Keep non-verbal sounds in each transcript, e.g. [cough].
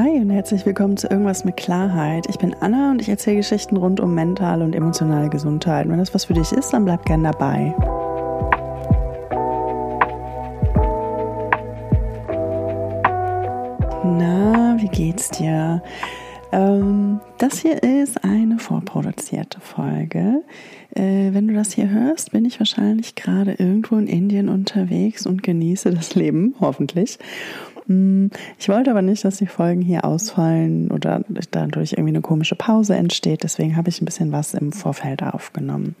Hi und herzlich willkommen zu Irgendwas mit Klarheit. Ich bin Anna und ich erzähle Geschichten rund um mentale und emotionale Gesundheit. Und wenn das was für dich ist, dann bleib gern dabei. Na, wie geht's dir? Ähm, das hier ist eine vorproduzierte Folge. Äh, wenn du das hier hörst, bin ich wahrscheinlich gerade irgendwo in Indien unterwegs und genieße das Leben, hoffentlich. Hm, ich wollte aber nicht, dass die Folgen hier ausfallen oder dadurch irgendwie eine komische Pause entsteht. Deswegen habe ich ein bisschen was im Vorfeld aufgenommen.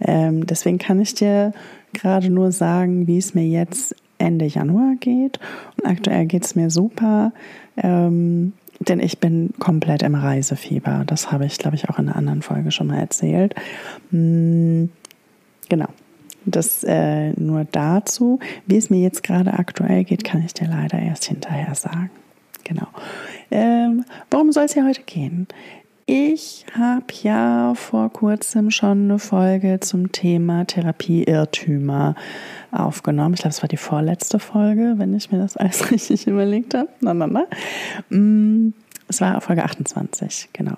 Ähm, deswegen kann ich dir gerade nur sagen, wie es mir jetzt Ende Januar geht. Und aktuell geht es mir super, ähm, denn ich bin komplett im Reisefieber. Das habe ich, glaube ich, auch in einer anderen Folge schon mal erzählt. Hm, genau. Das äh, nur dazu. Wie es mir jetzt gerade aktuell geht, kann ich dir leider erst hinterher sagen. Genau. Ähm, worum soll es hier heute gehen? Ich habe ja vor kurzem schon eine Folge zum Thema Therapie-Irrtümer aufgenommen. Ich glaube, es war die vorletzte Folge, wenn ich mir das alles [laughs] richtig überlegt habe. Na, na. Mm, es war Folge 28, genau.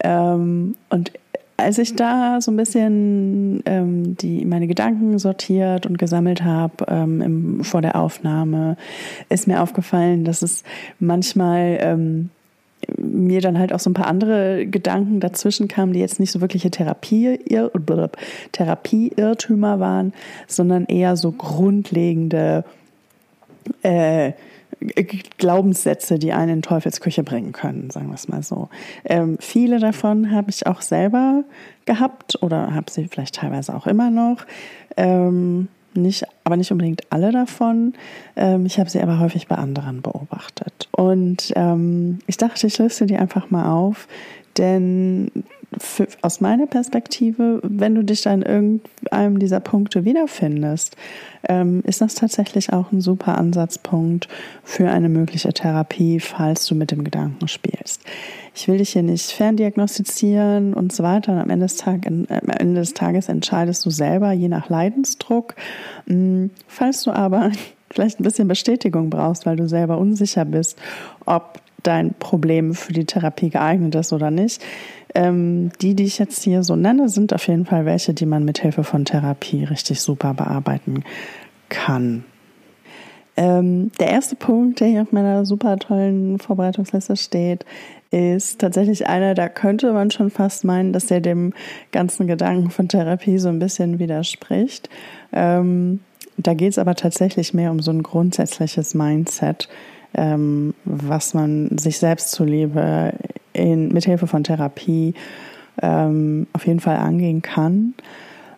Ähm, und als ich da so ein bisschen ähm, die, meine Gedanken sortiert und gesammelt habe ähm, vor der Aufnahme, ist mir aufgefallen, dass es manchmal ähm, mir dann halt auch so ein paar andere Gedanken dazwischen kamen, die jetzt nicht so wirkliche Therapie, Therapieirrtümer waren, sondern eher so grundlegende äh, Glaubenssätze, die einen in Teufelsküche bringen können, sagen wir es mal so. Ähm, viele davon habe ich auch selber gehabt oder habe sie vielleicht teilweise auch immer noch. Ähm, nicht, aber nicht unbedingt alle davon. Ähm, ich habe sie aber häufig bei anderen beobachtet. Und ähm, ich dachte, ich liste die einfach mal auf, denn für, aus meiner Perspektive, wenn du dich da in irgendeinem dieser Punkte wiederfindest, ähm, ist das tatsächlich auch ein super Ansatzpunkt für eine mögliche Therapie, falls du mit dem Gedanken spielst. Ich will dich hier nicht ferndiagnostizieren und so weiter. Und am Ende des, Tag, äh, am Ende des Tages entscheidest du selber, je nach Leidensdruck. Ähm, falls du aber [laughs] vielleicht ein bisschen Bestätigung brauchst, weil du selber unsicher bist, ob dein Problem für die Therapie geeignet ist oder nicht. Ähm, die, die ich jetzt hier so nenne, sind auf jeden Fall welche, die man mit Hilfe von Therapie richtig super bearbeiten kann. Ähm, der erste Punkt, der hier auf meiner super tollen Vorbereitungsliste steht, ist tatsächlich einer, da könnte man schon fast meinen, dass der dem ganzen Gedanken von Therapie so ein bisschen widerspricht. Ähm, da geht es aber tatsächlich mehr um so ein grundsätzliches Mindset, ähm, was man sich selbst zuliebe in, mit Hilfe von Therapie ähm, auf jeden Fall angehen kann.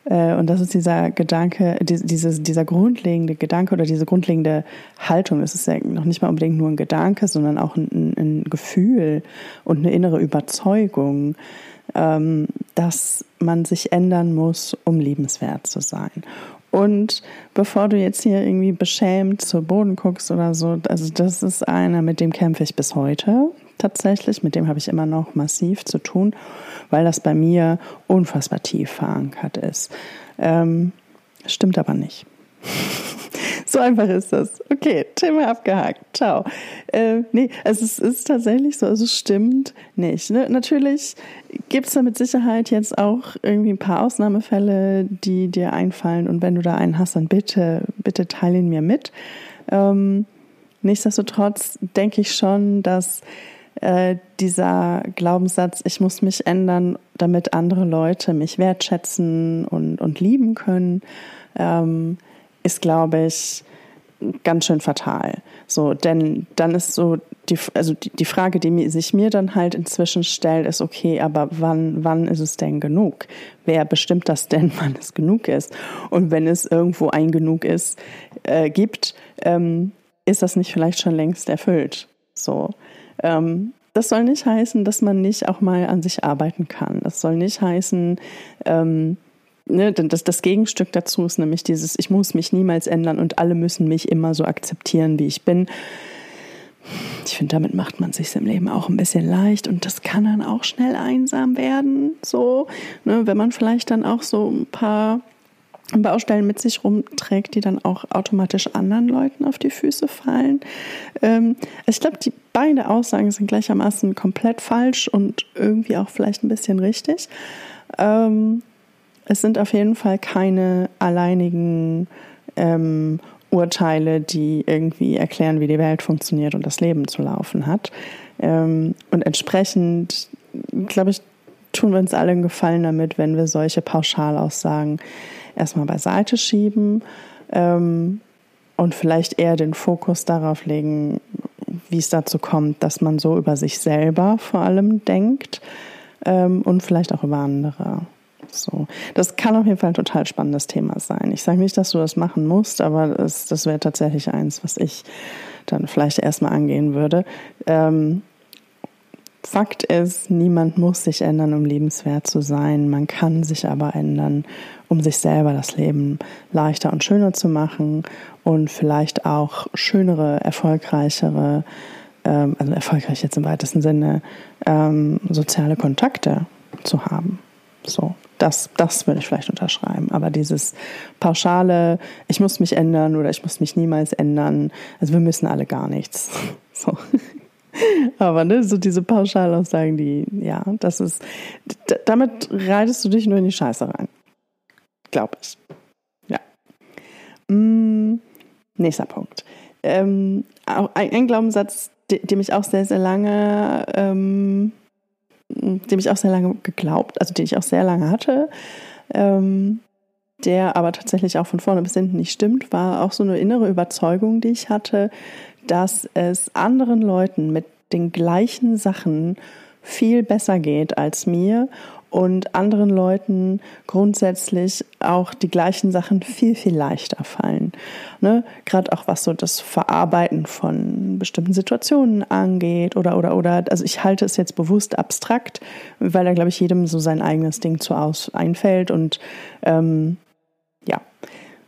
Äh, und das ist dieser Gedanke, dieses, dieser grundlegende Gedanke oder diese grundlegende Haltung. Es ist ja noch nicht mal unbedingt nur ein Gedanke, sondern auch ein, ein Gefühl und eine innere Überzeugung, ähm, dass man sich ändern muss, um liebenswert zu sein. Und bevor du jetzt hier irgendwie beschämt zu Boden guckst oder so, also das ist einer, mit dem kämpfe ich bis heute tatsächlich. Mit dem habe ich immer noch massiv zu tun, weil das bei mir unfassbar tief verankert ist. Ähm, stimmt aber nicht. [laughs] so einfach ist das. Okay, Thema abgehakt. Ciao. Äh, nee, also es ist tatsächlich so, also es stimmt nicht. Ne? Natürlich gibt es da mit Sicherheit jetzt auch irgendwie ein paar Ausnahmefälle, die dir einfallen. Und wenn du da einen hast, dann bitte, bitte teile ihn mir mit. Ähm, nichtsdestotrotz denke ich schon, dass äh, dieser Glaubenssatz, ich muss mich ändern, damit andere Leute mich wertschätzen und, und lieben können, ähm, ist, glaube ich, ganz schön fatal. So, denn dann ist so die, also die, die Frage, die sich mir dann halt inzwischen stellt, ist okay, aber wann, wann ist es denn genug? Wer bestimmt das denn, [laughs] wann es genug ist? Und wenn es irgendwo ein Genug ist, äh, gibt, ähm, ist das nicht vielleicht schon längst erfüllt? So, ähm, das soll nicht heißen, dass man nicht auch mal an sich arbeiten kann. Das soll nicht heißen, ähm, ne, das, das Gegenstück dazu ist nämlich dieses, ich muss mich niemals ändern und alle müssen mich immer so akzeptieren, wie ich bin. Ich finde, damit macht man sich im Leben auch ein bisschen leicht und das kann dann auch schnell einsam werden, so, ne, wenn man vielleicht dann auch so ein paar Baustellen mit sich rumträgt, die dann auch automatisch anderen Leuten auf die Füße fallen. Ähm, ich glaube, die beide Aussagen sind gleichermaßen komplett falsch und irgendwie auch vielleicht ein bisschen richtig. Ähm, es sind auf jeden Fall keine alleinigen ähm, Urteile, die irgendwie erklären, wie die Welt funktioniert und das Leben zu laufen hat. Ähm, und entsprechend, glaube ich, tun wir uns alle einen Gefallen damit, wenn wir solche Pauschalaussagen erstmal beiseite schieben ähm, und vielleicht eher den Fokus darauf legen, wie es dazu kommt, dass man so über sich selber vor allem denkt ähm, und vielleicht auch über andere. So, das kann auf jeden Fall ein total spannendes Thema sein. Ich sage nicht, dass du das machen musst, aber das, das wäre tatsächlich eins, was ich dann vielleicht erstmal angehen würde. Ähm, Fakt ist, niemand muss sich ändern, um lebenswert zu sein. Man kann sich aber ändern, um sich selber das Leben leichter und schöner zu machen und vielleicht auch schönere, erfolgreichere, ähm, also erfolgreich jetzt im weitesten Sinne, ähm, soziale Kontakte zu haben. So, das, das würde ich vielleicht unterschreiben. Aber dieses pauschale, ich muss mich ändern oder ich muss mich niemals ändern, also wir müssen alle gar nichts. [laughs] So. [laughs] Aber ne, so diese Pauschalaussagen, die, ja, das ist, damit reitest du dich nur in die Scheiße rein. Glaube ich. Ja. Mm, nächster Punkt. Ähm, ein, ein Glaubenssatz, dem ich auch sehr, sehr lange ähm, dem ich auch sehr lange geglaubt, also den ich auch sehr lange hatte, ähm, der aber tatsächlich auch von vorne bis hinten nicht stimmt, war auch so eine innere Überzeugung, die ich hatte, dass es anderen Leuten mit den gleichen Sachen viel besser geht als mir und anderen Leuten grundsätzlich auch die gleichen Sachen viel, viel leichter fallen. Ne? Gerade auch was so das Verarbeiten von bestimmten Situationen angeht oder, oder, oder, also ich halte es jetzt bewusst abstrakt, weil da, glaube ich, jedem so sein eigenes Ding zu aus einfällt und ähm, ja.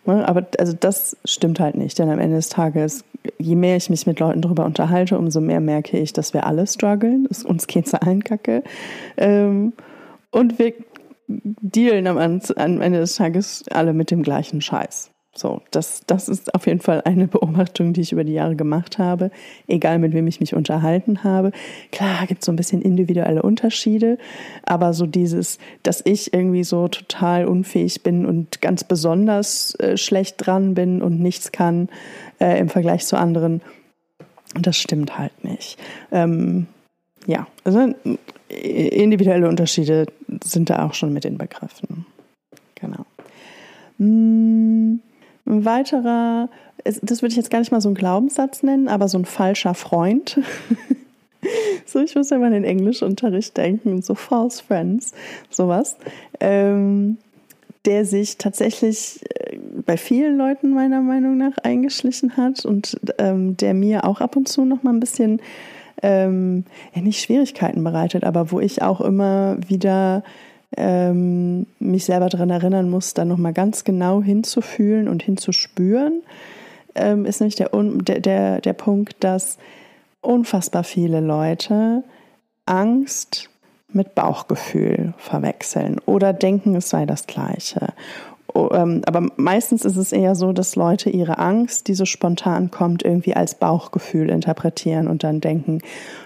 Ne? Aber also das stimmt halt nicht, denn am Ende des Tages, je mehr ich mich mit Leuten darüber unterhalte, umso mehr merke ich, dass wir alle strugglen. Uns geht's allen kacke. Ähm, und wir dealen am Ende des Tages alle mit dem gleichen Scheiß. So, das, das ist auf jeden Fall eine [laughs] Beobachtung, die ich über die Jahre gemacht habe, egal mit wem ich mich unterhalten habe. Klar, gibt es so ein bisschen individuelle Unterschiede, aber so dieses, dass ich irgendwie so total unfähig bin und ganz besonders äh, schlecht dran bin und nichts kann äh, im Vergleich zu anderen, das stimmt halt nicht. Ähm, ja, also individuelle Unterschiede sind da auch schon mit den Begriffen. Genau. Hm, ein weiterer, das würde ich jetzt gar nicht mal so einen Glaubenssatz nennen, aber so ein falscher Freund. [laughs] so, ich muss ja mal in den Englischunterricht denken, so false friends, sowas. Ähm, der sich tatsächlich äh, bei vielen Leuten meiner Meinung nach eingeschlichen hat und ähm, der mir auch ab und zu noch mal ein bisschen ähm, ja nicht Schwierigkeiten bereitet, aber wo ich auch immer wieder ähm, mich selber daran erinnern muss, dann nochmal ganz genau hinzufühlen und hinzuspüren, ähm, ist nämlich der, der, der, der Punkt, dass unfassbar viele Leute Angst mit Bauchgefühl verwechseln oder denken, es sei das gleiche. Ähm, aber meistens ist es eher so, dass Leute ihre Angst, die so spontan kommt, irgendwie als Bauchgefühl interpretieren und dann denken,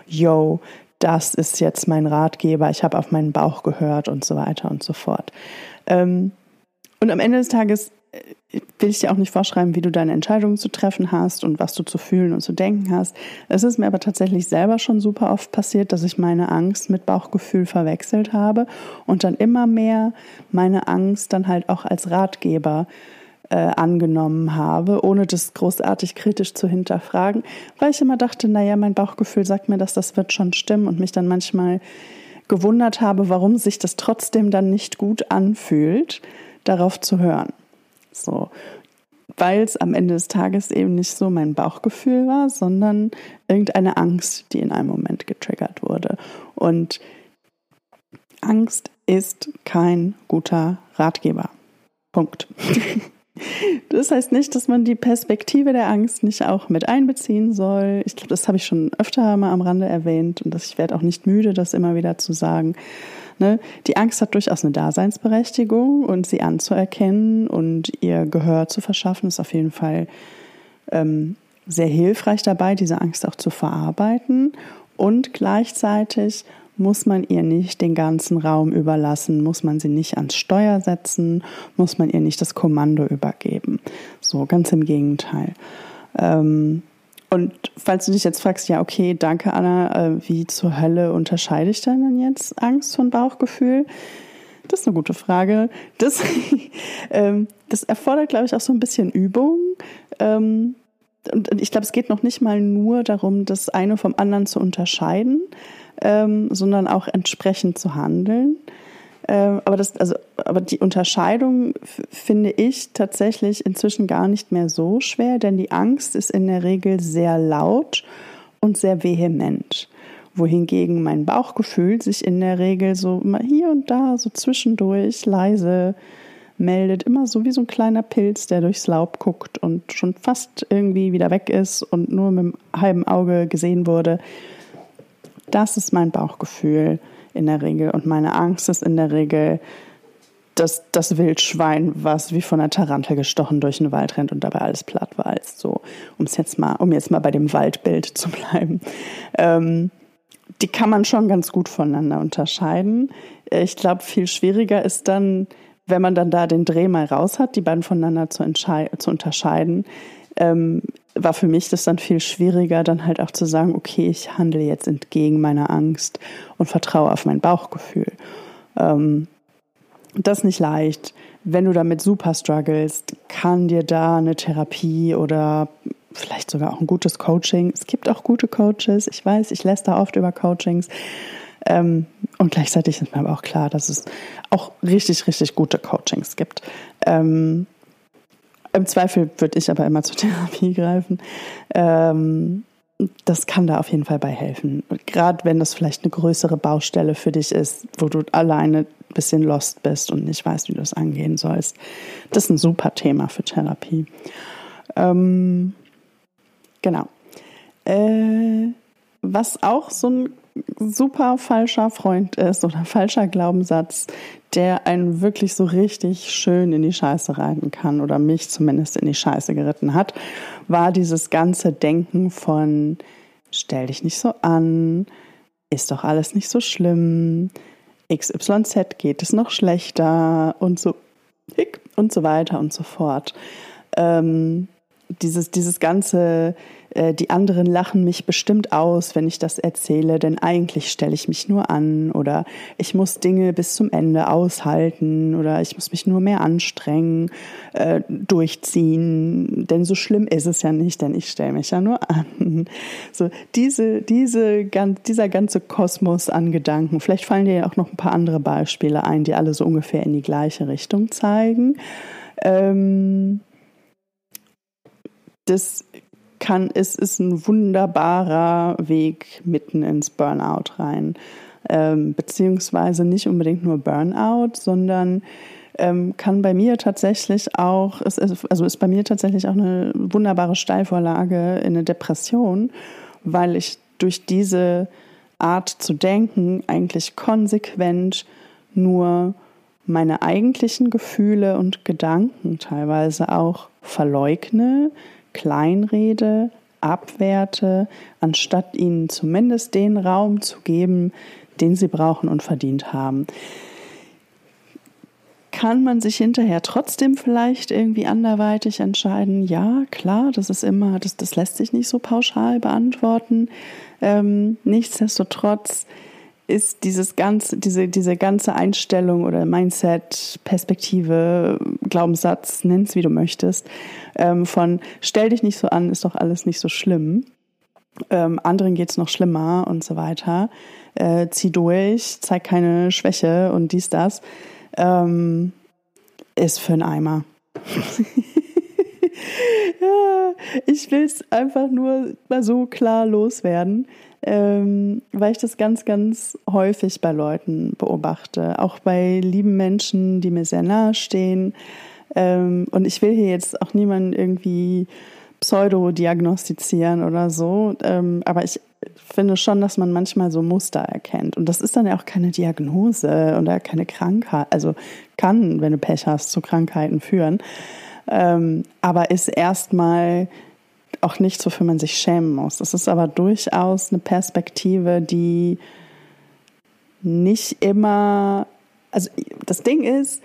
yo, das ist jetzt mein Ratgeber, ich habe auf meinen Bauch gehört und so weiter und so fort. Ähm, und am Ende des Tages will ich dir auch nicht vorschreiben, wie du deine Entscheidungen zu treffen hast und was du zu fühlen und zu denken hast. Es ist mir aber tatsächlich selber schon super oft passiert, dass ich meine Angst mit Bauchgefühl verwechselt habe und dann immer mehr meine Angst dann halt auch als Ratgeber äh, angenommen habe, ohne das großartig kritisch zu hinterfragen, weil ich immer dachte, naja, mein Bauchgefühl sagt mir, dass das wird schon stimmen und mich dann manchmal gewundert habe, warum sich das trotzdem dann nicht gut anfühlt, darauf zu hören. So. Weil es am Ende des Tages eben nicht so mein Bauchgefühl war, sondern irgendeine Angst, die in einem Moment getriggert wurde. Und Angst ist kein guter Ratgeber. Punkt. [laughs] Das heißt nicht, dass man die Perspektive der Angst nicht auch mit einbeziehen soll. Ich glaube, das habe ich schon öfter mal am Rande erwähnt und das, ich werde auch nicht müde, das immer wieder zu sagen. Ne? Die Angst hat durchaus eine Daseinsberechtigung und sie anzuerkennen und ihr Gehör zu verschaffen, ist auf jeden Fall ähm, sehr hilfreich dabei, diese Angst auch zu verarbeiten. Und gleichzeitig muss man ihr nicht den ganzen Raum überlassen, muss man sie nicht ans Steuer setzen, muss man ihr nicht das Kommando übergeben. So, ganz im Gegenteil. Ähm, und falls du dich jetzt fragst, ja, okay, danke Anna, äh, wie zur Hölle unterscheide ich denn jetzt Angst von Bauchgefühl? Das ist eine gute Frage. Das, [laughs] ähm, das erfordert, glaube ich, auch so ein bisschen Übung. Ähm, und ich glaube, es geht noch nicht mal nur darum, das eine vom anderen zu unterscheiden, ähm, sondern auch entsprechend zu handeln. Ähm, aber, das, also, aber die Unterscheidung finde ich tatsächlich inzwischen gar nicht mehr so schwer, denn die Angst ist in der Regel sehr laut und sehr vehement. Wohingegen mein Bauchgefühl sich in der Regel so mal hier und da so zwischendurch leise meldet, immer so wie so ein kleiner Pilz, der durchs Laub guckt und schon fast irgendwie wieder weg ist und nur mit dem halben Auge gesehen wurde. Das ist mein Bauchgefühl in der Regel. Und meine Angst ist in der Regel das, das Wildschwein, was wie von einer Tarantel gestochen durch den Wald rennt und dabei alles platt walzt. So, um jetzt mal, um jetzt mal bei dem Waldbild zu bleiben. Ähm, die kann man schon ganz gut voneinander unterscheiden. Ich glaube, viel schwieriger ist dann, wenn man dann da den Dreh mal raus hat, die beiden voneinander zu, zu unterscheiden, ähm, war für mich das dann viel schwieriger, dann halt auch zu sagen, okay, ich handle jetzt entgegen meiner Angst und vertraue auf mein Bauchgefühl. Ähm, das ist nicht leicht. Wenn du damit super strugglest, kann dir da eine Therapie oder vielleicht sogar auch ein gutes Coaching. Es gibt auch gute Coaches. Ich weiß, ich lässt da oft über Coachings. Ähm, und gleichzeitig ist mir aber auch klar, dass es auch richtig, richtig gute Coachings gibt. Ähm, im Zweifel würde ich aber immer zur [laughs] Therapie greifen. Ähm, das kann da auf jeden Fall bei helfen. Gerade wenn das vielleicht eine größere Baustelle für dich ist, wo du alleine ein bisschen lost bist und nicht weißt, wie du es angehen sollst. Das ist ein super Thema für Therapie. Ähm, genau. Äh, was auch so ein super falscher Freund ist oder falscher Glaubenssatz, der einen wirklich so richtig schön in die Scheiße reiten kann oder mich zumindest in die Scheiße geritten hat, war dieses ganze Denken von stell dich nicht so an, ist doch alles nicht so schlimm, XYZ geht es noch schlechter und so und so weiter und so fort. Ähm, dieses, dieses ganze die anderen lachen mich bestimmt aus, wenn ich das erzähle, denn eigentlich stelle ich mich nur an oder ich muss Dinge bis zum Ende aushalten oder ich muss mich nur mehr anstrengen, äh, durchziehen, denn so schlimm ist es ja nicht, denn ich stelle mich ja nur an. So diese, diese, dieser ganze Kosmos an Gedanken. Vielleicht fallen dir ja auch noch ein paar andere Beispiele ein, die alle so ungefähr in die gleiche Richtung zeigen. Ähm, das kann, es ist ein wunderbarer Weg mitten ins Burnout rein. Ähm, beziehungsweise nicht unbedingt nur Burnout, sondern ähm, kann bei mir tatsächlich auch, ist, also ist bei mir tatsächlich auch eine wunderbare Steilvorlage in eine Depression, weil ich durch diese Art zu denken eigentlich konsequent nur meine eigentlichen Gefühle und Gedanken teilweise auch verleugne, kleinrede, abwerte, anstatt ihnen zumindest den Raum zu geben, den sie brauchen und verdient haben. Kann man sich hinterher trotzdem vielleicht irgendwie anderweitig entscheiden? Ja, klar, das ist immer, das, das lässt sich nicht so pauschal beantworten. Ähm, nichtsdestotrotz ist dieses ganze, diese, diese ganze Einstellung oder Mindset, Perspektive, Glaubenssatz, nenn's wie du möchtest, ähm, von stell dich nicht so an, ist doch alles nicht so schlimm. Ähm, anderen geht's noch schlimmer und so weiter. Äh, zieh durch, zeig keine Schwäche und dies, das. Ähm, ist für einen Eimer. [laughs] ja, ich will's einfach nur mal so klar loswerden ähm, weil ich das ganz, ganz häufig bei Leuten beobachte, auch bei lieben Menschen, die mir sehr nahe stehen. Ähm, und ich will hier jetzt auch niemanden irgendwie pseudo-diagnostizieren oder so. Ähm, aber ich finde schon, dass man manchmal so Muster erkennt. Und das ist dann ja auch keine Diagnose oder keine Krankheit. Also kann, wenn du Pech hast, zu Krankheiten führen. Ähm, aber ist erstmal auch nichts, wofür man sich schämen muss. Das ist aber durchaus eine Perspektive, die nicht immer, also das Ding ist,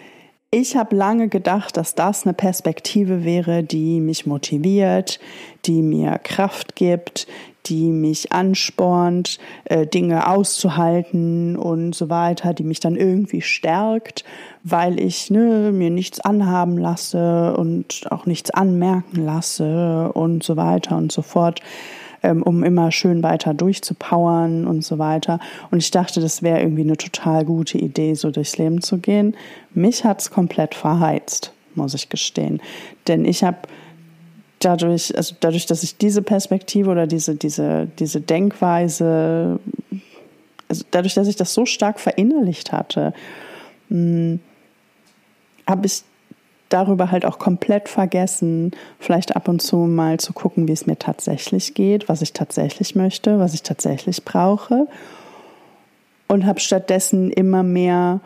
ich habe lange gedacht, dass das eine Perspektive wäre, die mich motiviert, die mir Kraft gibt, die mich anspornt, äh, Dinge auszuhalten und so weiter, die mich dann irgendwie stärkt, weil ich ne, mir nichts anhaben lasse und auch nichts anmerken lasse und so weiter und so fort ähm, um immer schön weiter durchzupowern und so weiter. Und ich dachte, das wäre irgendwie eine total gute Idee, so durchs Leben zu gehen. Mich hat es komplett verheizt, muss ich gestehen. Denn ich habe dadurch, also dadurch, dass ich diese Perspektive oder diese, diese, diese Denkweise, also dadurch, dass ich das so stark verinnerlicht hatte, hm, habe ich darüber halt auch komplett vergessen, vielleicht ab und zu mal zu gucken, wie es mir tatsächlich geht, was ich tatsächlich möchte, was ich tatsächlich brauche. Und habe stattdessen immer mehr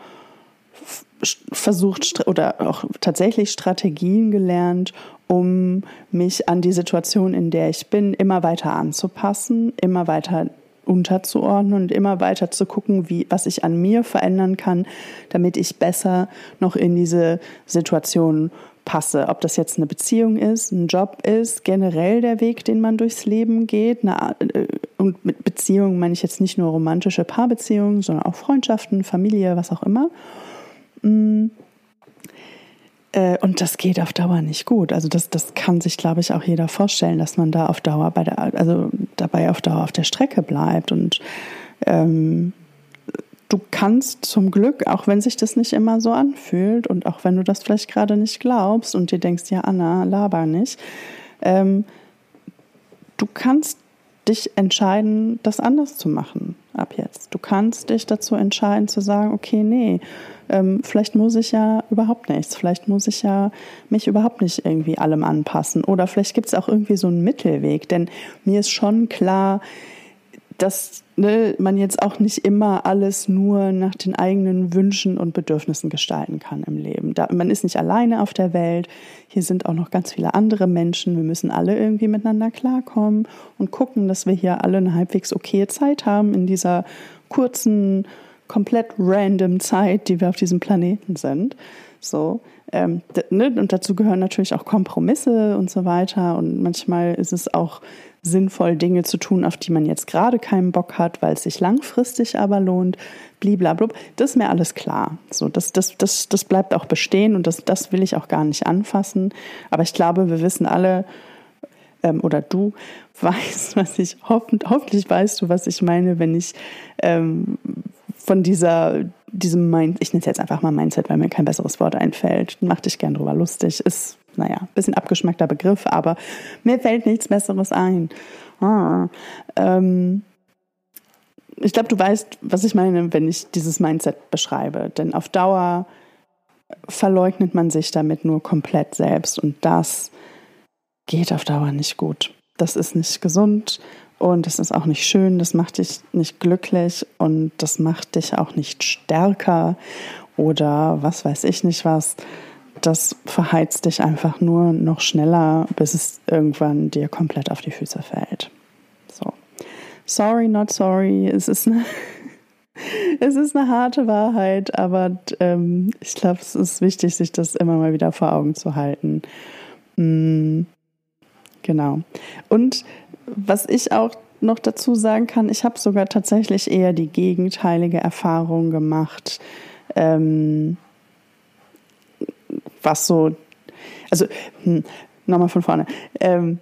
versucht oder auch tatsächlich Strategien gelernt, um mich an die Situation, in der ich bin, immer weiter anzupassen, immer weiter unterzuordnen und immer weiter zu gucken, wie, was ich an mir verändern kann, damit ich besser noch in diese Situation passe. Ob das jetzt eine Beziehung ist, ein Job ist, generell der Weg, den man durchs Leben geht. Eine, äh, und mit Beziehungen meine ich jetzt nicht nur romantische Paarbeziehungen, sondern auch Freundschaften, Familie, was auch immer. Mm. Äh, und das geht auf Dauer nicht gut. Also das, das kann sich, glaube ich, auch jeder vorstellen, dass man da auf Dauer bei der, also dabei auf Dauer auf der Strecke bleibt. Und ähm, du kannst zum Glück, auch wenn sich das nicht immer so anfühlt und auch wenn du das vielleicht gerade nicht glaubst und dir denkst, ja, Anna, laber nicht, ähm, du kannst dich entscheiden, das anders zu machen ab jetzt. Du kannst dich dazu entscheiden zu sagen, okay, nee, ähm, vielleicht muss ich ja überhaupt nichts, vielleicht muss ich ja mich überhaupt nicht irgendwie allem anpassen oder vielleicht gibt es auch irgendwie so einen Mittelweg, denn mir ist schon klar, dass ne, man jetzt auch nicht immer alles nur nach den eigenen Wünschen und Bedürfnissen gestalten kann im Leben. Da, man ist nicht alleine auf der Welt. Hier sind auch noch ganz viele andere Menschen. Wir müssen alle irgendwie miteinander klarkommen und gucken, dass wir hier alle eine halbwegs okaye Zeit haben in dieser kurzen, komplett random Zeit, die wir auf diesem Planeten sind. So. Ähm, ne? Und dazu gehören natürlich auch Kompromisse und so weiter. Und manchmal ist es auch sinnvoll, Dinge zu tun, auf die man jetzt gerade keinen Bock hat, weil es sich langfristig aber lohnt, bliblablub. Das ist mir alles klar. So, das, das, das, das bleibt auch bestehen und das, das will ich auch gar nicht anfassen. Aber ich glaube, wir wissen alle, ähm, oder du weißt, [laughs] was ich, hoffentlich, hoffentlich weißt du, was ich meine, wenn ich ähm, von dieser, diesem Mind, ich nenne es jetzt einfach mal Mindset, weil mir kein besseres Wort einfällt, mach dich gern drüber lustig, ist naja, ein bisschen abgeschmackter Begriff, aber mir fällt nichts Besseres ein. Ah, ähm, ich glaube, du weißt, was ich meine, wenn ich dieses Mindset beschreibe. Denn auf Dauer verleugnet man sich damit nur komplett selbst und das geht auf Dauer nicht gut. Das ist nicht gesund und das ist auch nicht schön, das macht dich nicht glücklich und das macht dich auch nicht stärker oder was weiß ich nicht was das verheizt dich einfach nur noch schneller, bis es irgendwann dir komplett auf die Füße fällt. So. Sorry, not sorry. Es ist eine, [laughs] es ist eine harte Wahrheit, aber ähm, ich glaube, es ist wichtig, sich das immer mal wieder vor Augen zu halten. Mhm. Genau. Und was ich auch noch dazu sagen kann, ich habe sogar tatsächlich eher die gegenteilige Erfahrung gemacht. Ähm, was so, also hm, nochmal von vorne. Ähm,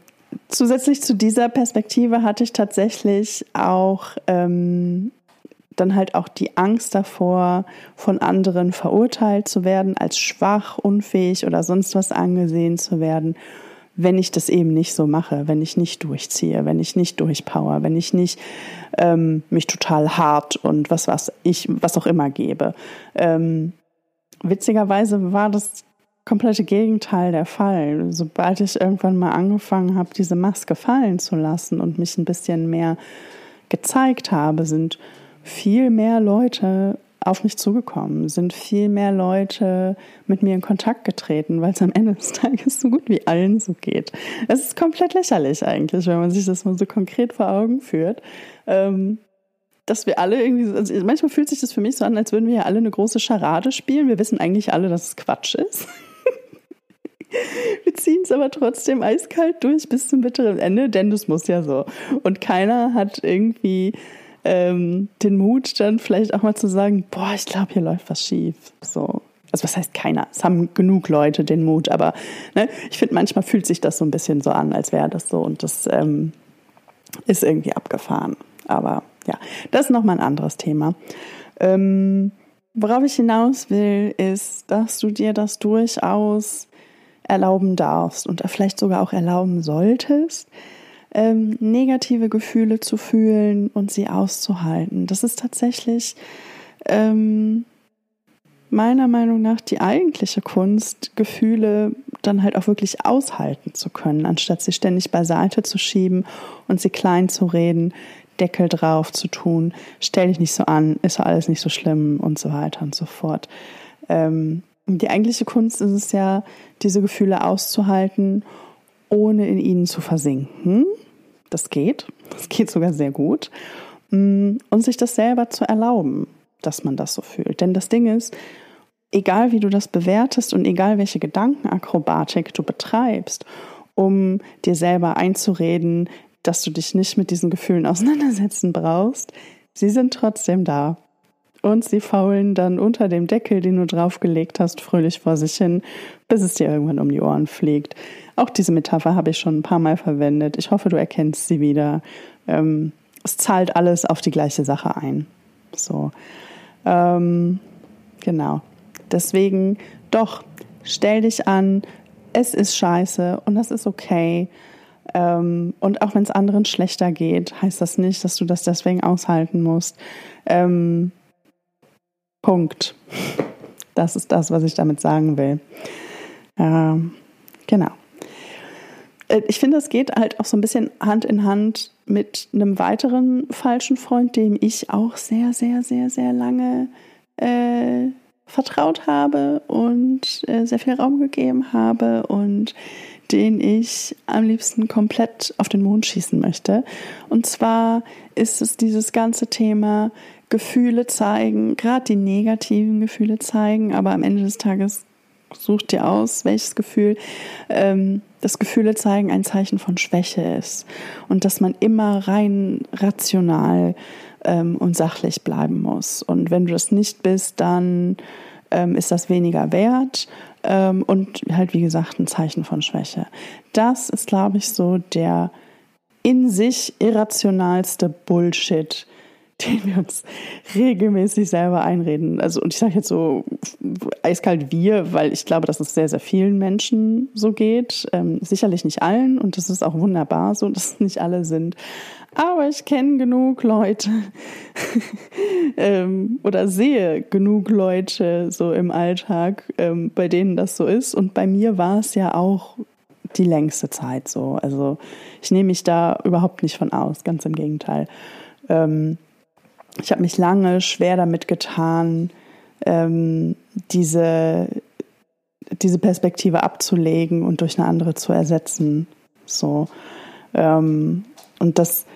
zusätzlich zu dieser Perspektive hatte ich tatsächlich auch ähm, dann halt auch die Angst davor, von anderen verurteilt zu werden, als schwach, unfähig oder sonst was angesehen zu werden, wenn ich das eben nicht so mache, wenn ich nicht durchziehe, wenn ich nicht durchpower, wenn ich nicht ähm, mich total hart und was was ich was auch immer gebe. Ähm, witzigerweise war das komplette Gegenteil der Fall. Sobald ich irgendwann mal angefangen habe, diese Maske fallen zu lassen und mich ein bisschen mehr gezeigt habe, sind viel mehr Leute auf mich zugekommen, sind viel mehr Leute mit mir in Kontakt getreten, weil es am Ende des Tages so gut wie allen so geht. Es ist komplett lächerlich eigentlich, wenn man sich das mal so konkret vor Augen führt. Ähm, dass wir alle irgendwie, also manchmal fühlt sich das für mich so an, als würden wir ja alle eine große Scharade spielen. Wir wissen eigentlich alle, dass es Quatsch ist. [laughs] Wir ziehen es aber trotzdem eiskalt durch bis zum bitteren Ende, denn das muss ja so. Und keiner hat irgendwie ähm, den Mut, dann vielleicht auch mal zu sagen, boah, ich glaube, hier läuft was schief. So. Also was heißt keiner? Es haben genug Leute den Mut, aber ne, ich finde, manchmal fühlt sich das so ein bisschen so an, als wäre das so und das ähm, ist irgendwie abgefahren. Aber ja, das ist nochmal ein anderes Thema. Ähm, worauf ich hinaus will, ist, dass du dir das durchaus erlauben darfst und vielleicht sogar auch erlauben solltest, ähm, negative Gefühle zu fühlen und sie auszuhalten. Das ist tatsächlich ähm, meiner Meinung nach die eigentliche Kunst, Gefühle dann halt auch wirklich aushalten zu können, anstatt sie ständig beiseite zu schieben und sie klein zu reden, Deckel drauf zu tun, stell dich nicht so an, ist alles nicht so schlimm und so weiter und so fort. Ähm, die eigentliche Kunst ist es ja, diese Gefühle auszuhalten, ohne in ihnen zu versinken. Das geht. Das geht sogar sehr gut. Mm, und sich das selber zu erlauben, dass man das so fühlt. Denn das Ding ist, egal wie du das bewertest und egal welche Gedankenakrobatik du betreibst, um dir selber einzureden, dass du dich nicht mit diesen Gefühlen auseinandersetzen brauchst, sie sind trotzdem da und sie faulen dann unter dem Deckel, den du draufgelegt hast, fröhlich vor sich hin, bis es dir irgendwann um die Ohren fliegt. Auch diese Metapher habe ich schon ein paar Mal verwendet. Ich hoffe, du erkennst sie wieder. Ähm, es zahlt alles auf die gleiche Sache ein. So, ähm, genau. Deswegen doch, stell dich an, es ist scheiße und das ist okay. Ähm, und auch wenn es anderen schlechter geht, heißt das nicht, dass du das deswegen aushalten musst. Ähm, Punkt. Das ist das, was ich damit sagen will. Ähm, genau. Äh, ich finde, es geht halt auch so ein bisschen Hand in Hand mit einem weiteren falschen Freund, dem ich auch sehr, sehr, sehr, sehr lange äh, vertraut habe und äh, sehr viel Raum gegeben habe und den ich am liebsten komplett auf den Mond schießen möchte. Und zwar ist es dieses ganze Thema Gefühle zeigen, gerade die negativen Gefühle zeigen, aber am Ende des Tages sucht dir aus, welches Gefühl, ähm, das Gefühle zeigen ein Zeichen von Schwäche ist und dass man immer rein rational ähm, und sachlich bleiben muss. Und wenn du das nicht bist, dann ähm, ist das weniger wert ähm, und halt wie gesagt ein Zeichen von Schwäche. Das ist, glaube ich, so der in sich irrationalste Bullshit, den wir uns regelmäßig selber einreden. Also, und ich sage jetzt so eiskalt wir, weil ich glaube, dass es sehr, sehr vielen Menschen so geht. Ähm, sicherlich nicht allen und das ist auch wunderbar so, dass nicht alle sind. Aber ich kenne genug Leute [laughs] ähm, oder sehe genug Leute so im Alltag, ähm, bei denen das so ist. Und bei mir war es ja auch die längste Zeit so. Also ich nehme mich da überhaupt nicht von aus, ganz im Gegenteil. Ähm, ich habe mich lange schwer damit getan, ähm, diese, diese Perspektive abzulegen und durch eine andere zu ersetzen. So. Ähm, und das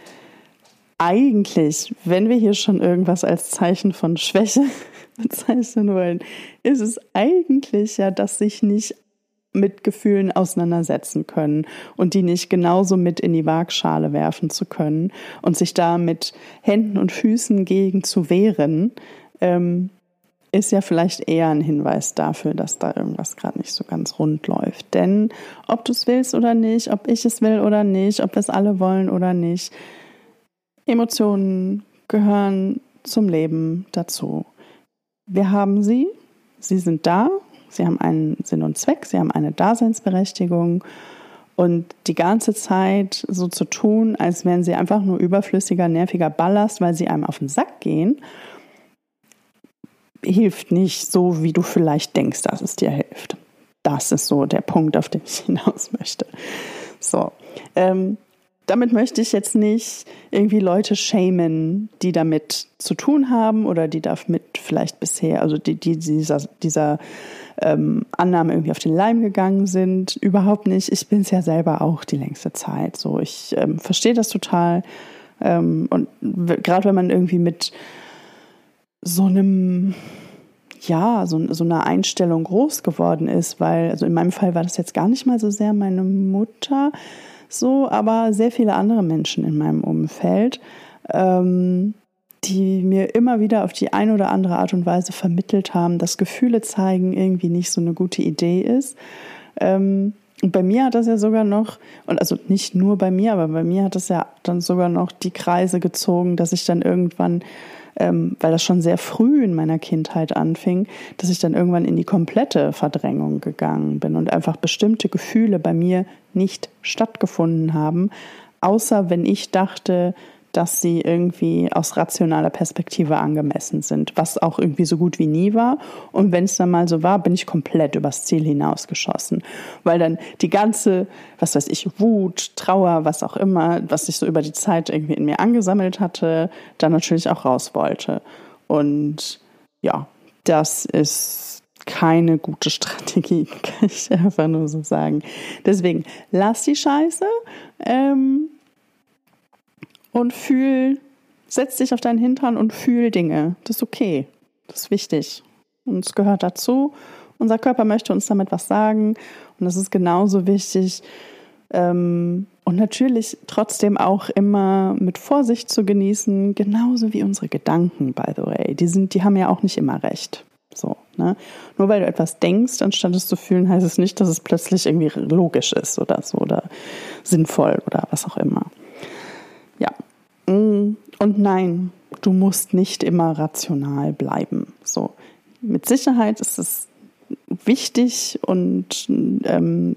eigentlich, wenn wir hier schon irgendwas als Zeichen von Schwäche [laughs] bezeichnen wollen, ist es eigentlich ja, dass sich nicht mit Gefühlen auseinandersetzen können und die nicht genauso mit in die Waagschale werfen zu können und sich da mit Händen und Füßen gegen zu wehren, ähm, ist ja vielleicht eher ein Hinweis dafür, dass da irgendwas gerade nicht so ganz rund läuft. Denn ob du es willst oder nicht, ob ich es will oder nicht, ob wir es alle wollen oder nicht, Emotionen gehören zum Leben dazu. Wir haben sie, sie sind da, sie haben einen Sinn und Zweck, sie haben eine Daseinsberechtigung. Und die ganze Zeit so zu tun, als wären sie einfach nur überflüssiger, nerviger Ballast, weil sie einem auf den Sack gehen, hilft nicht so, wie du vielleicht denkst, dass es dir hilft. Das ist so der Punkt, auf den ich hinaus möchte. So. Ähm, damit möchte ich jetzt nicht irgendwie Leute shamen, die damit zu tun haben oder die damit vielleicht bisher, also die, die dieser, dieser ähm, Annahme irgendwie auf den Leim gegangen sind. Überhaupt nicht. Ich bin es ja selber auch die längste Zeit. So, ich ähm, verstehe das total. Ähm, und gerade wenn man irgendwie mit so einem ja, so, so eine Einstellung groß geworden ist, weil, also in meinem Fall war das jetzt gar nicht mal so sehr meine Mutter so, aber sehr viele andere Menschen in meinem Umfeld, ähm, die mir immer wieder auf die eine oder andere Art und Weise vermittelt haben, dass Gefühle zeigen irgendwie nicht so eine gute Idee ist. Ähm, und bei mir hat das ja sogar noch, und also nicht nur bei mir, aber bei mir hat das ja dann sogar noch die Kreise gezogen, dass ich dann irgendwann ähm, weil das schon sehr früh in meiner Kindheit anfing, dass ich dann irgendwann in die komplette Verdrängung gegangen bin und einfach bestimmte Gefühle bei mir nicht stattgefunden haben, außer wenn ich dachte, dass sie irgendwie aus rationaler Perspektive angemessen sind, was auch irgendwie so gut wie nie war. Und wenn es dann mal so war, bin ich komplett übers Ziel hinausgeschossen, weil dann die ganze, was weiß ich, Wut, Trauer, was auch immer, was sich so über die Zeit irgendwie in mir angesammelt hatte, dann natürlich auch raus wollte. Und ja, das ist keine gute Strategie, [laughs] kann ich einfach nur so sagen. Deswegen lass die Scheiße. Ähm, und fühl, setz dich auf deinen Hintern und fühl Dinge. Das ist okay. Das ist wichtig. Und es gehört dazu. Unser Körper möchte uns damit was sagen. Und das ist genauso wichtig. Ähm, und natürlich trotzdem auch immer mit Vorsicht zu genießen, genauso wie unsere Gedanken, by the way. Die, sind, die haben ja auch nicht immer recht. So, ne? Nur weil du etwas denkst, anstatt es zu fühlen, heißt es nicht, dass es plötzlich irgendwie logisch ist oder so oder sinnvoll oder was auch immer. Mm, und nein, du musst nicht immer rational bleiben. So. Mit Sicherheit ist es wichtig und ähm,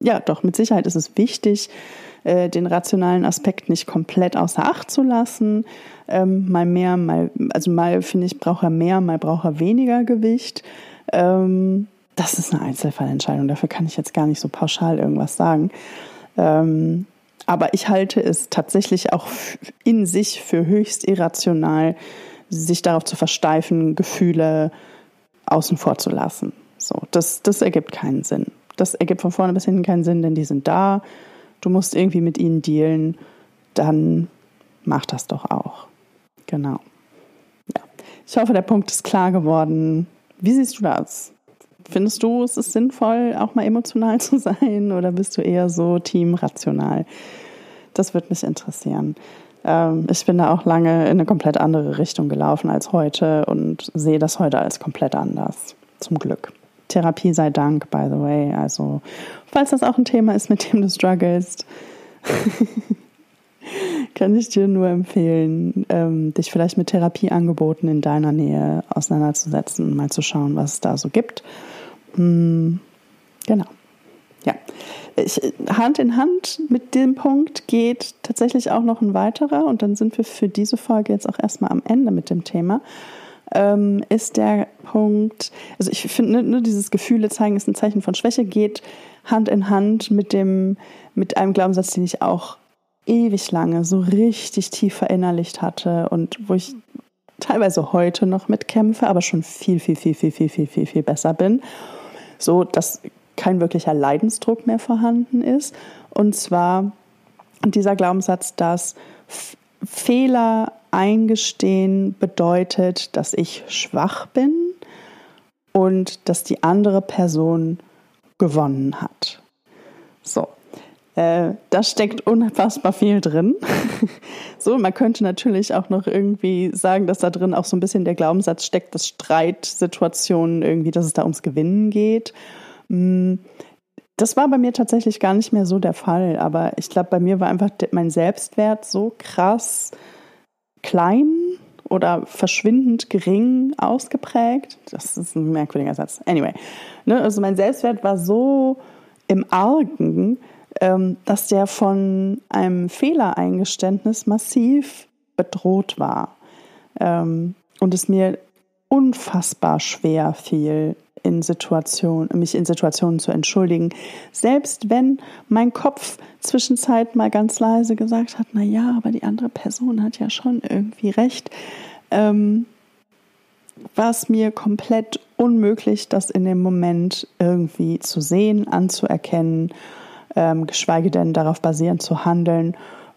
ja, doch, mit Sicherheit ist es wichtig, äh, den rationalen Aspekt nicht komplett außer Acht zu lassen. Ähm, mal mehr, mal, also mal finde ich, braucht er mehr, mal braucht er weniger Gewicht. Ähm, das ist eine Einzelfallentscheidung, dafür kann ich jetzt gar nicht so pauschal irgendwas sagen. Ähm, aber ich halte es tatsächlich auch in sich für höchst irrational, sich darauf zu versteifen, Gefühle außen vor zu lassen. So, das, das ergibt keinen Sinn. Das ergibt von vorne bis hinten keinen Sinn, denn die sind da. Du musst irgendwie mit ihnen dealen. Dann mach das doch auch. Genau. Ja. Ich hoffe, der Punkt ist klar geworden. Wie siehst du das? Findest du, es ist sinnvoll, auch mal emotional [laughs] zu sein oder bist du eher so teamrational? Das würde mich interessieren. Ähm, ich bin da auch lange in eine komplett andere Richtung gelaufen als heute und sehe das heute als komplett anders. Zum Glück. Therapie sei Dank, by the way. Also, falls das auch ein Thema ist, mit dem du strugglest, [laughs] kann ich dir nur empfehlen, ähm, dich vielleicht mit Therapieangeboten in deiner Nähe auseinanderzusetzen und mal zu schauen, was es da so gibt. Hm, genau. Ja. Ich, Hand in Hand mit dem Punkt geht tatsächlich auch noch ein weiterer und dann sind wir für diese Folge jetzt auch erstmal am Ende mit dem Thema. Ähm, ist der Punkt, also ich finde, ne, dieses Gefühle zeigen ist ein Zeichen von Schwäche, geht Hand in Hand mit dem, mit einem Glaubenssatz, den ich auch ewig lange so richtig tief verinnerlicht hatte und wo ich teilweise heute noch mitkämpfe, aber schon viel, viel, viel, viel, viel, viel, viel, viel besser bin. So, dass kein wirklicher Leidensdruck mehr vorhanden ist. Und zwar dieser Glaubenssatz, dass Fehler eingestehen bedeutet, dass ich schwach bin und dass die andere Person gewonnen hat. So, äh, da steckt unfassbar viel drin. [laughs] so, man könnte natürlich auch noch irgendwie sagen, dass da drin auch so ein bisschen der Glaubenssatz steckt, dass Streitsituationen irgendwie, dass es da ums Gewinnen geht hm, das war bei mir tatsächlich gar nicht mehr so der Fall, aber ich glaube, bei mir war einfach mein Selbstwert so krass klein oder verschwindend gering ausgeprägt. Das ist ein merkwürdiger Satz. Anyway, ne, also mein Selbstwert war so im Argen, dass der von einem Fehlereingeständnis massiv bedroht war. Ähm, und es mir unfassbar schwer fiel, in Situationen, mich in Situationen zu entschuldigen. Selbst wenn mein Kopf zwischenzeit mal ganz leise gesagt hat, na ja, aber die andere Person hat ja schon irgendwie recht, ähm, war es mir komplett unmöglich, das in dem Moment irgendwie zu sehen, anzuerkennen, ähm, geschweige denn darauf basierend zu handeln,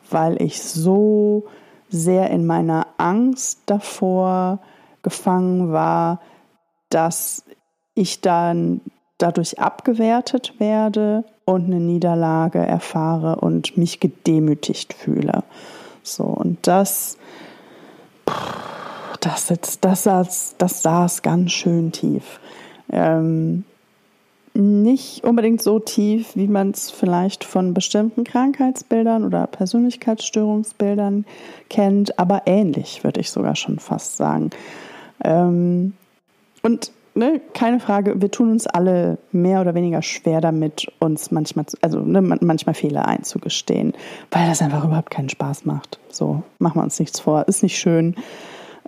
weil ich so sehr in meiner Angst davor gefangen war, dass ich dann dadurch abgewertet werde und eine Niederlage erfahre und mich gedemütigt fühle. So, und das, das, jetzt, das, saß, das saß ganz schön tief. Ähm, nicht unbedingt so tief, wie man es vielleicht von bestimmten Krankheitsbildern oder Persönlichkeitsstörungsbildern kennt, aber ähnlich, würde ich sogar schon fast sagen. Ähm, und ne, keine Frage, wir tun uns alle mehr oder weniger schwer damit, uns manchmal, also ne, manchmal Fehler einzugestehen, weil das einfach überhaupt keinen Spaß macht. So, machen wir uns nichts vor, ist nicht schön.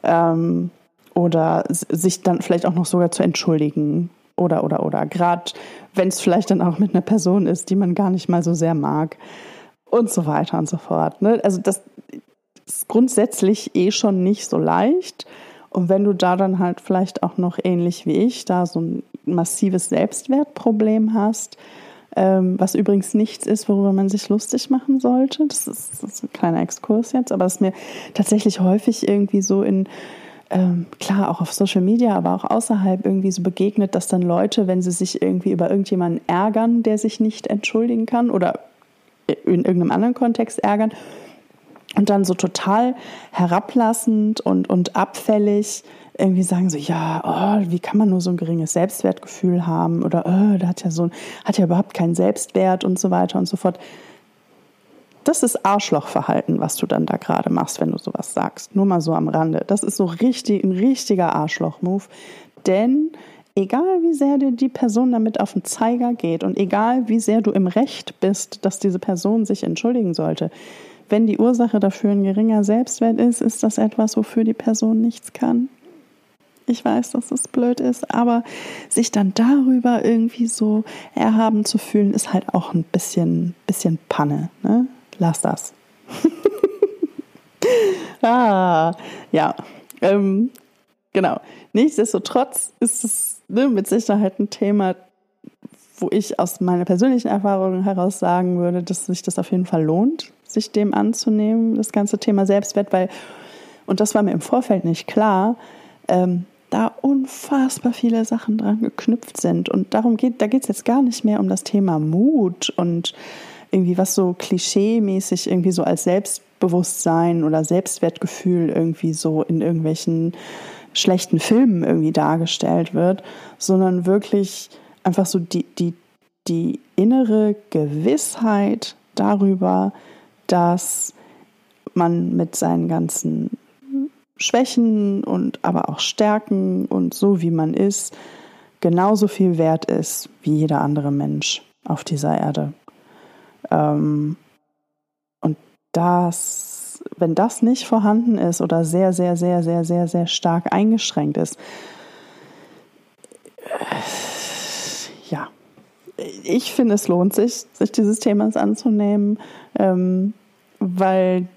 Ähm, oder sich dann vielleicht auch noch sogar zu entschuldigen. Oder, oder, oder. Gerade wenn es vielleicht dann auch mit einer Person ist, die man gar nicht mal so sehr mag. Und so weiter und so fort. Ne? Also das ist grundsätzlich eh schon nicht so leicht. Und wenn du da dann halt vielleicht auch noch ähnlich wie ich da so ein massives Selbstwertproblem hast, ähm, was übrigens nichts ist, worüber man sich lustig machen sollte, das ist, das ist ein kleiner Exkurs jetzt, aber es mir tatsächlich häufig irgendwie so in ähm, klar auch auf Social Media, aber auch außerhalb irgendwie so begegnet, dass dann Leute, wenn sie sich irgendwie über irgendjemanden ärgern, der sich nicht entschuldigen kann oder in irgendeinem anderen Kontext ärgern, und dann so total herablassend und, und abfällig irgendwie sagen so, ja, oh, wie kann man nur so ein geringes Selbstwertgefühl haben oder oh, der hat ja so, hat ja überhaupt keinen Selbstwert und so weiter und so fort. Das ist Arschlochverhalten, was du dann da gerade machst, wenn du sowas sagst. Nur mal so am Rande. Das ist so richtig, ein richtiger Arschloch-Move. Denn egal wie sehr dir die Person damit auf den Zeiger geht und egal wie sehr du im Recht bist, dass diese Person sich entschuldigen sollte, wenn die Ursache dafür ein geringer Selbstwert ist, ist das etwas, wofür die Person nichts kann. Ich weiß, dass es blöd ist, aber sich dann darüber irgendwie so erhaben zu fühlen, ist halt auch ein bisschen, bisschen Panne. Ne? Lass das. [laughs] ah, ja. Ähm, genau. Nichtsdestotrotz ist es ne, mit Sicherheit ein Thema, wo ich aus meiner persönlichen Erfahrung heraus sagen würde, dass sich das auf jeden Fall lohnt, sich dem anzunehmen, das ganze Thema Selbstwert, weil, und das war mir im Vorfeld nicht klar, ähm, da unfassbar viele Sachen dran geknüpft sind. Und darum geht, da geht es jetzt gar nicht mehr um das Thema Mut und irgendwie was so klischee-mäßig irgendwie so als Selbstbewusstsein oder Selbstwertgefühl irgendwie so in irgendwelchen schlechten Filmen irgendwie dargestellt wird, sondern wirklich einfach so die, die, die innere Gewissheit darüber, dass man mit seinen ganzen Schwächen und aber auch Stärken und so wie man ist, genauso viel wert ist wie jeder andere Mensch auf dieser Erde. Ähm, und das, wenn das nicht vorhanden ist oder sehr, sehr, sehr, sehr, sehr, sehr stark eingeschränkt ist, ja, ich finde, es lohnt sich, sich dieses Themas anzunehmen. Ähm, weil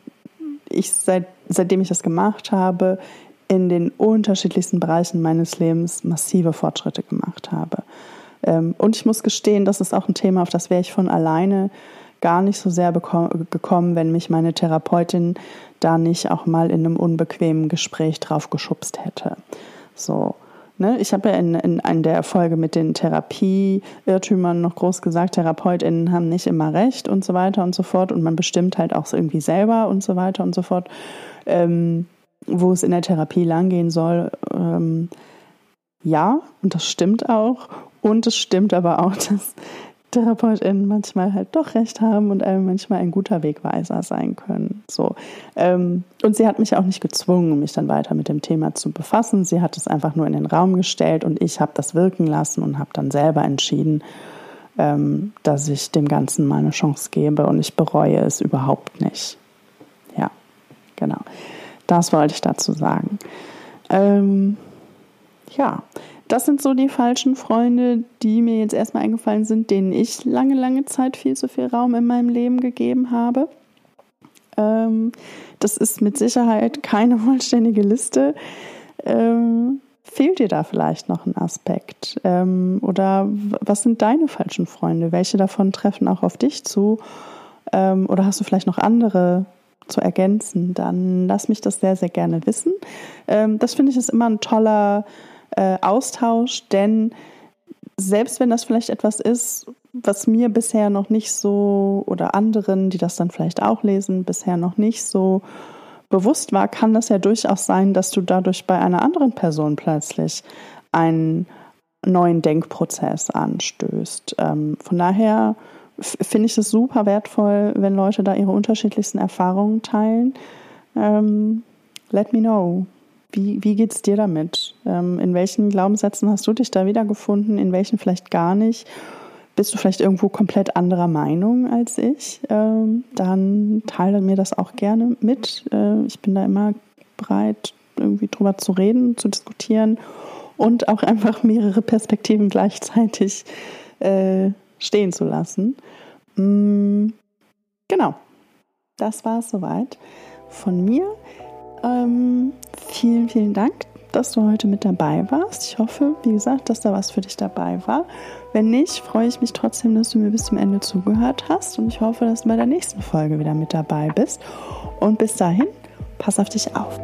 ich seit, seitdem ich das gemacht habe, in den unterschiedlichsten Bereichen meines Lebens massive Fortschritte gemacht habe. Ähm, und ich muss gestehen, das ist auch ein Thema, auf das wäre ich von alleine gar nicht so sehr gekommen, wenn mich meine Therapeutin da nicht auch mal in einem unbequemen Gespräch drauf geschubst hätte. So. Ne? Ich habe ja in, in, in der Folge mit den Therapie-Irrtümern noch groß gesagt, TherapeutInnen haben nicht immer recht und so weiter und so fort und man bestimmt halt auch irgendwie selber und so weiter und so fort, ähm, wo es in der Therapie langgehen soll. Ähm, ja, und das stimmt auch. Und es stimmt aber auch, dass TherapeutInnen manchmal halt doch recht haben und einem manchmal ein guter Wegweiser sein können. So. Ähm, und sie hat mich auch nicht gezwungen, mich dann weiter mit dem Thema zu befassen. Sie hat es einfach nur in den Raum gestellt und ich habe das wirken lassen und habe dann selber entschieden, ähm, dass ich dem Ganzen mal eine Chance gebe und ich bereue es überhaupt nicht. Ja, genau. Das wollte ich dazu sagen. Ähm, ja, das sind so die falschen Freunde, die mir jetzt erstmal eingefallen sind, denen ich lange, lange Zeit viel zu viel Raum in meinem Leben gegeben habe. Ähm, das ist mit Sicherheit keine [laughs] vollständige Liste. Ähm, fehlt dir da vielleicht noch ein Aspekt? Ähm, oder was sind deine falschen Freunde? Welche davon treffen auch auf dich zu? Ähm, oder hast du vielleicht noch andere zu ergänzen? Dann lass mich das sehr, sehr gerne wissen. Ähm, das finde ich ist immer ein toller äh, Austausch, denn selbst wenn das vielleicht etwas ist, was mir bisher noch nicht so oder anderen, die das dann vielleicht auch lesen, bisher noch nicht so bewusst war, kann das ja durchaus sein, dass du dadurch bei einer anderen Person plötzlich einen neuen Denkprozess anstößt. Ähm, von daher finde ich es super wertvoll, wenn Leute da ihre unterschiedlichsten Erfahrungen teilen. Ähm, let me know. Wie, wie geht es dir damit? Ähm, in welchen Glaubenssätzen hast du dich da wiedergefunden? In welchen vielleicht gar nicht? Bist du vielleicht irgendwo komplett anderer Meinung als ich? Ähm, dann teile mir das auch gerne mit. Äh, ich bin da immer bereit, irgendwie drüber zu reden, zu diskutieren und auch einfach mehrere Perspektiven gleichzeitig äh, stehen zu lassen. Mm, genau, das war es soweit von mir. Ähm, vielen, vielen Dank, dass du heute mit dabei warst. Ich hoffe, wie gesagt, dass da was für dich dabei war. Wenn nicht, freue ich mich trotzdem, dass du mir bis zum Ende zugehört hast und ich hoffe, dass du bei der nächsten Folge wieder mit dabei bist. Und bis dahin, pass auf dich auf.